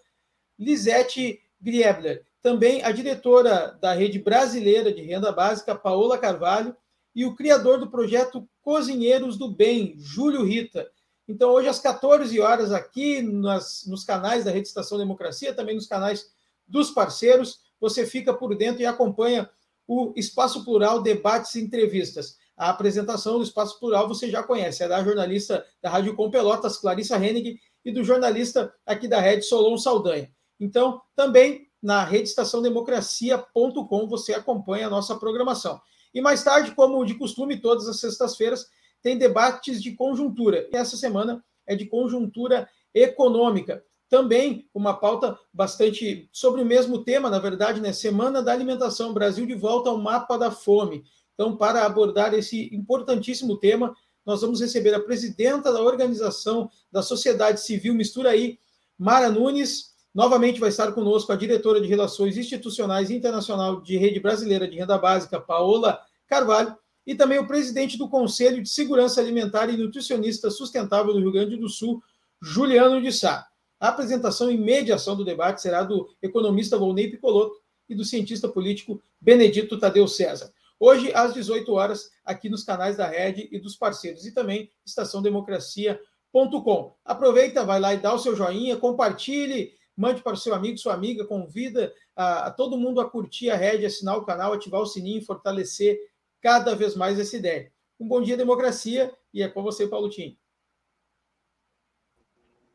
Lisete Griebler. Também a diretora da Rede Brasileira de Renda Básica, Paola Carvalho, e o criador do projeto Cozinheiros do Bem, Júlio Rita. Então, hoje, às 14 horas, aqui nas, nos canais da Rede Estação Democracia, também nos canais dos parceiros, você fica por dentro e acompanha o Espaço Plural Debates e Entrevistas. A apresentação do Espaço Plural você já conhece, é da jornalista da Rádio Com Pelotas, Clarissa Hennig, e do jornalista aqui da Rede Solon Saldanha. Então, também na redeestaçãodemocracia.com você acompanha a nossa programação. E mais tarde, como de costume, todas as sextas-feiras, tem debates de conjuntura. E essa semana é de conjuntura econômica também uma pauta bastante sobre o mesmo tema, na verdade, né? Semana da Alimentação, Brasil de volta ao mapa da fome. Então, para abordar esse importantíssimo tema, nós vamos receber a presidenta da organização da sociedade civil Mistura aí, Mara Nunes. Novamente vai estar conosco a diretora de Relações Institucionais Internacional de Rede Brasileira de Renda Básica, Paola Carvalho, e também o presidente do Conselho de Segurança Alimentar e Nutricionista Sustentável do Rio Grande do Sul, Juliano de Sá. A apresentação e mediação do debate será do economista Volney Picoloto e do cientista político Benedito Tadeu César. Hoje, às 18 horas, aqui nos canais da Rede e dos parceiros, e também estaçãodemocracia.com. Aproveita, vai lá e dá o seu joinha, compartilhe, mande para o seu amigo, sua amiga, convida a, a todo mundo a curtir a Rede, assinar o canal, ativar o sininho e fortalecer cada vez mais essa ideia. Um bom dia, democracia, e é com você, Paulo Tim.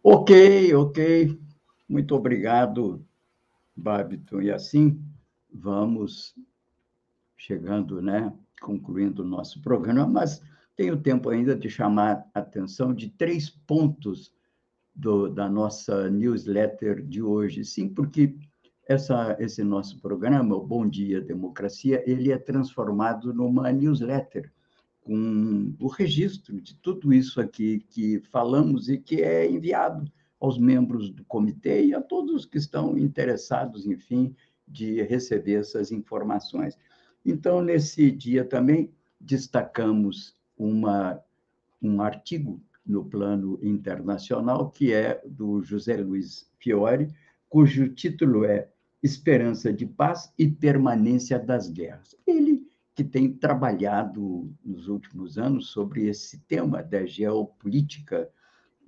Ok, ok. Muito obrigado, Babiton. E assim, vamos chegando, né? Concluindo o nosso programa, mas tenho tempo ainda de chamar a atenção de três pontos do, da nossa newsletter de hoje. Sim, porque essa, esse nosso programa, o Bom Dia Democracia, ele é transformado numa newsletter com o registro de tudo isso aqui que falamos e que é enviado aos membros do comitê e a todos que estão interessados, enfim, de receber essas informações. Então, nesse dia também destacamos uma, um artigo no plano internacional, que é do José Luiz Fiore, cujo título é Esperança de Paz e Permanência das Guerras. Ele que tem trabalhado nos últimos anos sobre esse tema da geopolítica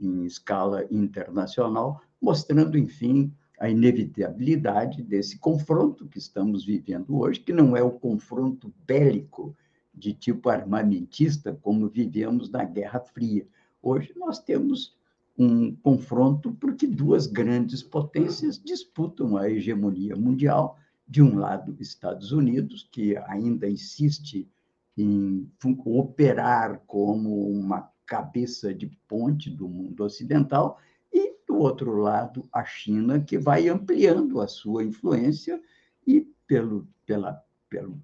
em escala internacional, mostrando, enfim, a inevitabilidade desse confronto que estamos vivendo hoje, que não é o confronto bélico de tipo armamentista, como vivemos na Guerra Fria. Hoje nós temos um confronto porque duas grandes potências disputam a hegemonia mundial. De um lado, Estados Unidos, que ainda insiste em operar como uma cabeça de ponte do mundo ocidental, do outro lado, a China, que vai ampliando a sua influência e, pelo, pela, pelo,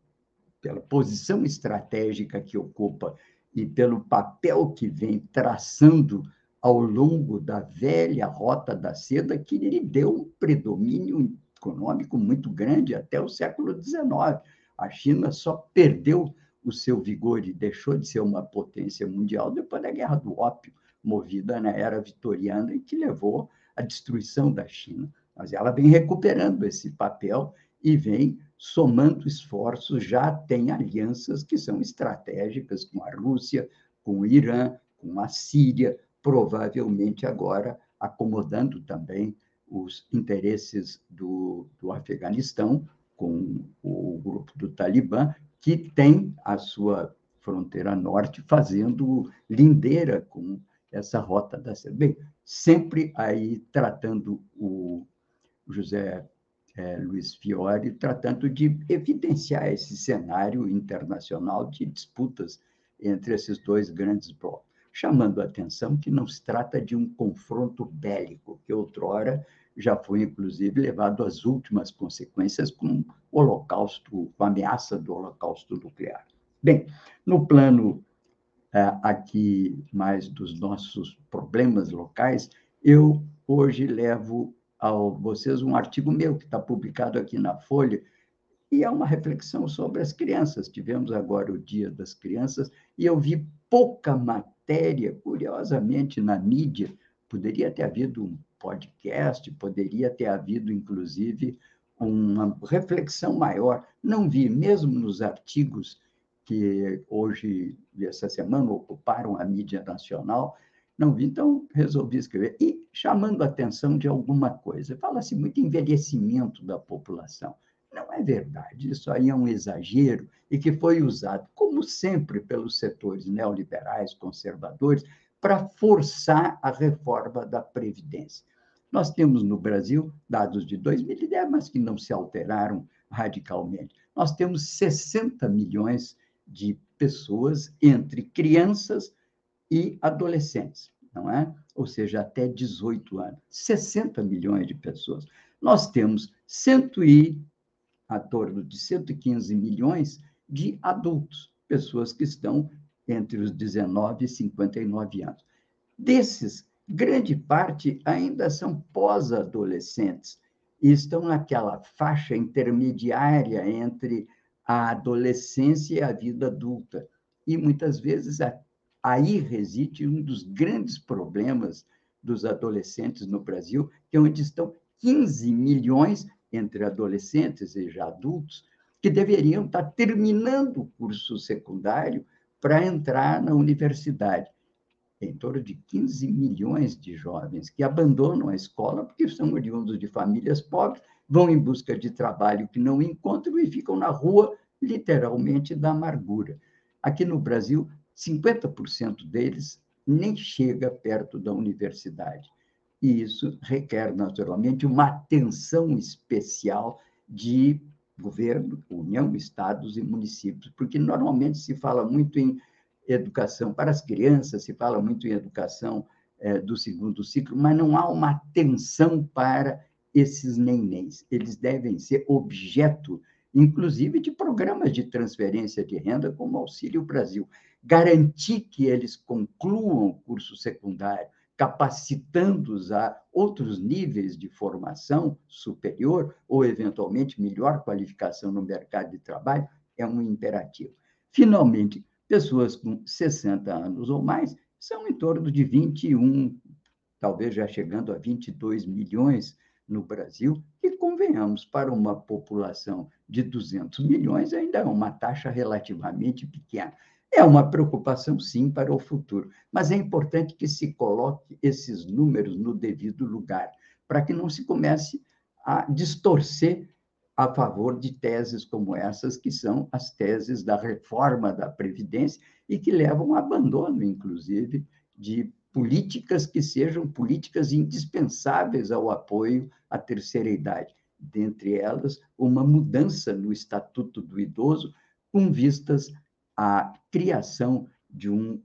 pela posição estratégica que ocupa e pelo papel que vem traçando ao longo da velha rota da seda, que lhe deu um predomínio econômico muito grande até o século XIX. A China só perdeu o seu vigor e deixou de ser uma potência mundial depois da Guerra do Ópio movida na era vitoriana e que levou à destruição da China. Mas ela vem recuperando esse papel e vem somando esforços, já tem alianças que são estratégicas com a Rússia, com o Irã, com a Síria, provavelmente agora acomodando também os interesses do, do Afeganistão com o grupo do Talibã, que tem a sua fronteira norte fazendo lindeira com essa rota da. Bem, sempre aí tratando o José é, Luiz Fiore, tratando de evidenciar esse cenário internacional de disputas entre esses dois grandes blocos, chamando a atenção que não se trata de um confronto bélico, que outrora já foi, inclusive, levado às últimas consequências com o holocausto, com a ameaça do holocausto nuclear. Bem, no plano é, aqui mais dos nossos problemas locais, eu hoje levo a vocês um artigo meu que está publicado aqui na Folha, e é uma reflexão sobre as crianças. Tivemos agora o Dia das Crianças e eu vi pouca matéria, curiosamente, na mídia. Poderia ter havido um podcast, poderia ter havido, inclusive, uma reflexão maior. Não vi, mesmo nos artigos que hoje, essa semana, ocuparam a mídia nacional, não vi, então resolvi escrever. E chamando a atenção de alguma coisa. Fala-se muito envelhecimento da população. Não é verdade, isso aí é um exagero e que foi usado, como sempre, pelos setores neoliberais, conservadores, para forçar a reforma da Previdência. Nós temos no Brasil dados de 2010, mas que não se alteraram radicalmente. Nós temos 60 milhões de pessoas entre crianças e adolescentes, não é? Ou seja, até 18 anos. 60 milhões de pessoas. Nós temos cento e, a torno de 115 milhões de adultos, pessoas que estão entre os 19 e 59 anos. Desses, grande parte ainda são pós-adolescentes e estão naquela faixa intermediária entre a adolescência e a vida adulta. E muitas vezes aí reside um dos grandes problemas dos adolescentes no Brasil, que é onde estão 15 milhões entre adolescentes e já adultos que deveriam estar terminando o curso secundário para entrar na universidade. Em torno de 15 milhões de jovens que abandonam a escola porque são oriundos de famílias pobres vão em busca de trabalho que não encontram e ficam na rua, literalmente, da amargura. Aqui no Brasil, 50% deles nem chega perto da universidade. E isso requer, naturalmente, uma atenção especial de governo, União, estados e municípios, porque normalmente se fala muito em educação para as crianças, se fala muito em educação é, do segundo ciclo, mas não há uma atenção para esses nenéns. Eles devem ser objeto, inclusive, de programas de transferência de renda, como Auxílio Brasil. Garantir que eles concluam o curso secundário, capacitando-os a outros níveis de formação superior ou, eventualmente, melhor qualificação no mercado de trabalho, é um imperativo. Finalmente, pessoas com 60 anos ou mais são em torno de 21, talvez já chegando a 22 milhões no Brasil, e convenhamos, para uma população de 200 milhões, ainda é uma taxa relativamente pequena. É uma preocupação, sim, para o futuro, mas é importante que se coloque esses números no devido lugar, para que não se comece a distorcer a favor de teses como essas, que são as teses da reforma da Previdência e que levam ao abandono, inclusive, de políticas que sejam políticas indispensáveis ao apoio à terceira idade. Dentre elas, uma mudança no Estatuto do Idoso, com vistas à criação de um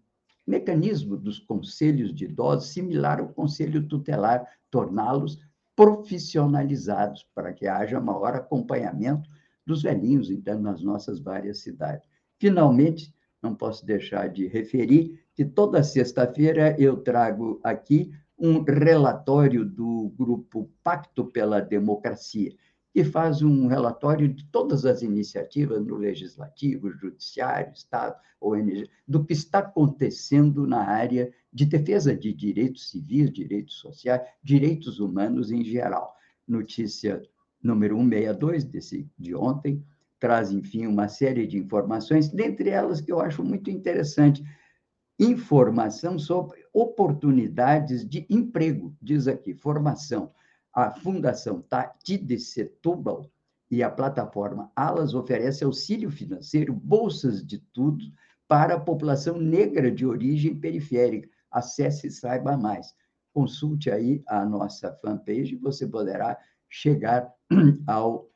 mecanismo dos conselhos de idosos similar ao conselho tutelar, torná-los profissionalizados, para que haja maior acompanhamento dos velhinhos, então, nas nossas várias cidades. Finalmente, não posso deixar de referir que toda sexta-feira eu trago aqui um relatório do grupo Pacto pela Democracia, que faz um relatório de todas as iniciativas no Legislativo, Judiciário, Estado, ONG, do que está acontecendo na área de defesa de direitos civis, direitos sociais, direitos humanos em geral. Notícia número 162 desse, de ontem traz, enfim, uma série de informações, dentre elas que eu acho muito interessante, informação sobre oportunidades de emprego, diz aqui, formação. A Fundação Tide Setúbal e a plataforma Alas oferece auxílio financeiro, bolsas de tudo para a população negra de origem periférica. Acesse e saiba mais. Consulte aí a nossa fanpage, você poderá chegar ao,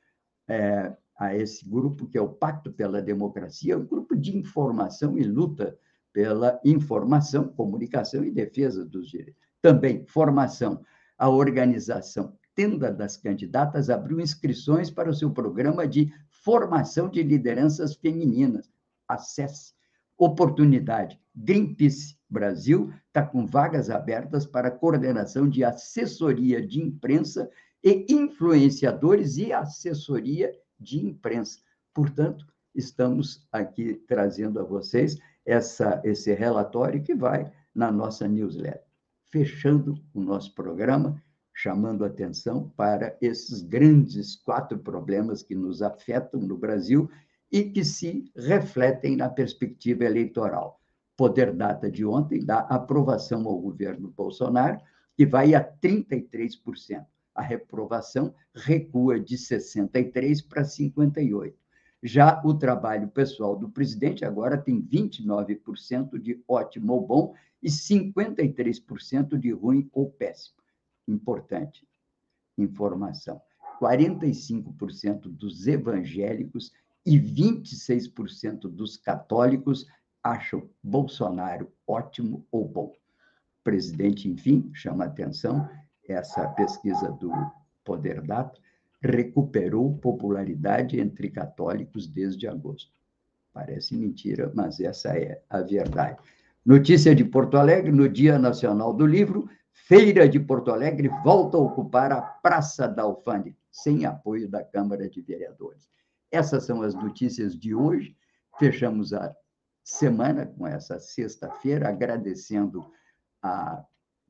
é, a esse grupo, que é o Pacto pela Democracia, um grupo de informação e luta pela informação, comunicação e defesa dos direitos. Também formação. A organização Tenda das Candidatas abriu inscrições para o seu programa de formação de lideranças femininas. Acesse. Oportunidade. Greenpeace Brasil está com vagas abertas para coordenação de assessoria de imprensa e influenciadores e assessoria de imprensa. Portanto, estamos aqui trazendo a vocês essa, esse relatório que vai na nossa newsletter. Fechando o nosso programa, chamando atenção para esses grandes quatro problemas que nos afetam no Brasil e que se refletem na perspectiva eleitoral. Poder data de ontem da aprovação ao governo Bolsonaro, que vai a 33%. A reprovação recua de 63% para 58%. Já o trabalho pessoal do presidente agora tem 29% de ótimo ou bom e 53% de ruim ou péssimo. Importante informação. 45% dos evangélicos e 26% dos católicos acham Bolsonaro ótimo ou bom. O presidente, enfim, chama atenção essa pesquisa do Poder Data, recuperou popularidade entre católicos desde agosto. Parece mentira, mas essa é a verdade. Notícia de Porto Alegre, no Dia Nacional do Livro, Feira de Porto Alegre volta a ocupar a Praça da Alfândega, sem apoio da Câmara de Vereadores. Essas são as notícias de hoje. Fechamos a semana com essa sexta-feira, agradecendo a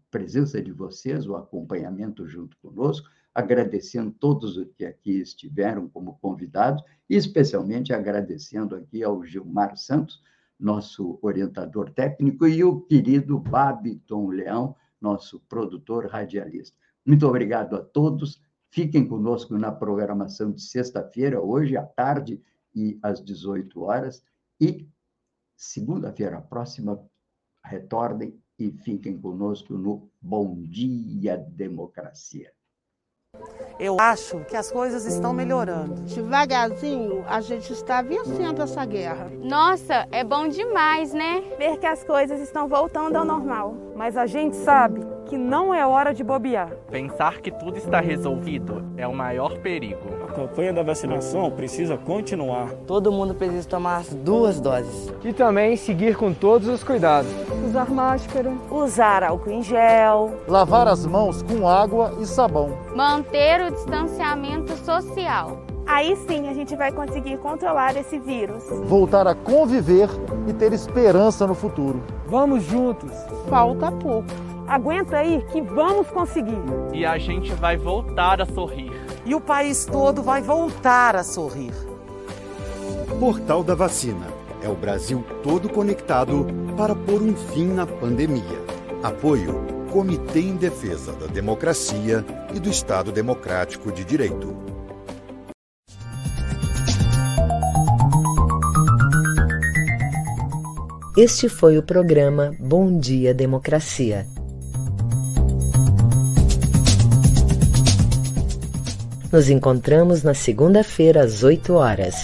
presença de vocês, o acompanhamento junto conosco agradecendo todos os que aqui estiveram como convidados, e especialmente agradecendo aqui ao Gilmar Santos, nosso orientador técnico, e o querido Babiton Leão, nosso produtor radialista. Muito obrigado a todos. Fiquem conosco na programação de sexta-feira, hoje à tarde e às 18 horas. E segunda-feira próxima, retornem e fiquem conosco no Bom Dia Democracia. Eu acho que as coisas estão melhorando. Devagarzinho, a gente está vencendo essa guerra. Nossa, é bom demais, né? Ver que as coisas estão voltando ao normal. Mas a gente sabe que não é hora de bobear. Pensar que tudo está resolvido é o maior perigo. A campanha da vacinação precisa continuar. Todo mundo precisa tomar as duas doses. E também seguir com todos os cuidados. Usar máscara. Usar álcool em gel. Lavar as mãos com água e sabão. Manter o distanciamento social. Aí sim a gente vai conseguir controlar esse vírus. Voltar a conviver e ter esperança no futuro. Vamos juntos. Falta pouco. Aguenta aí que vamos conseguir. E a gente vai voltar a sorrir. E o país todo vai voltar a sorrir. Portal da Vacina. É o Brasil todo conectado para pôr um fim na pandemia. Apoio Comitê em Defesa da Democracia e do Estado Democrático de Direito. Este foi o programa Bom Dia Democracia. Nos encontramos na segunda-feira às 8 horas.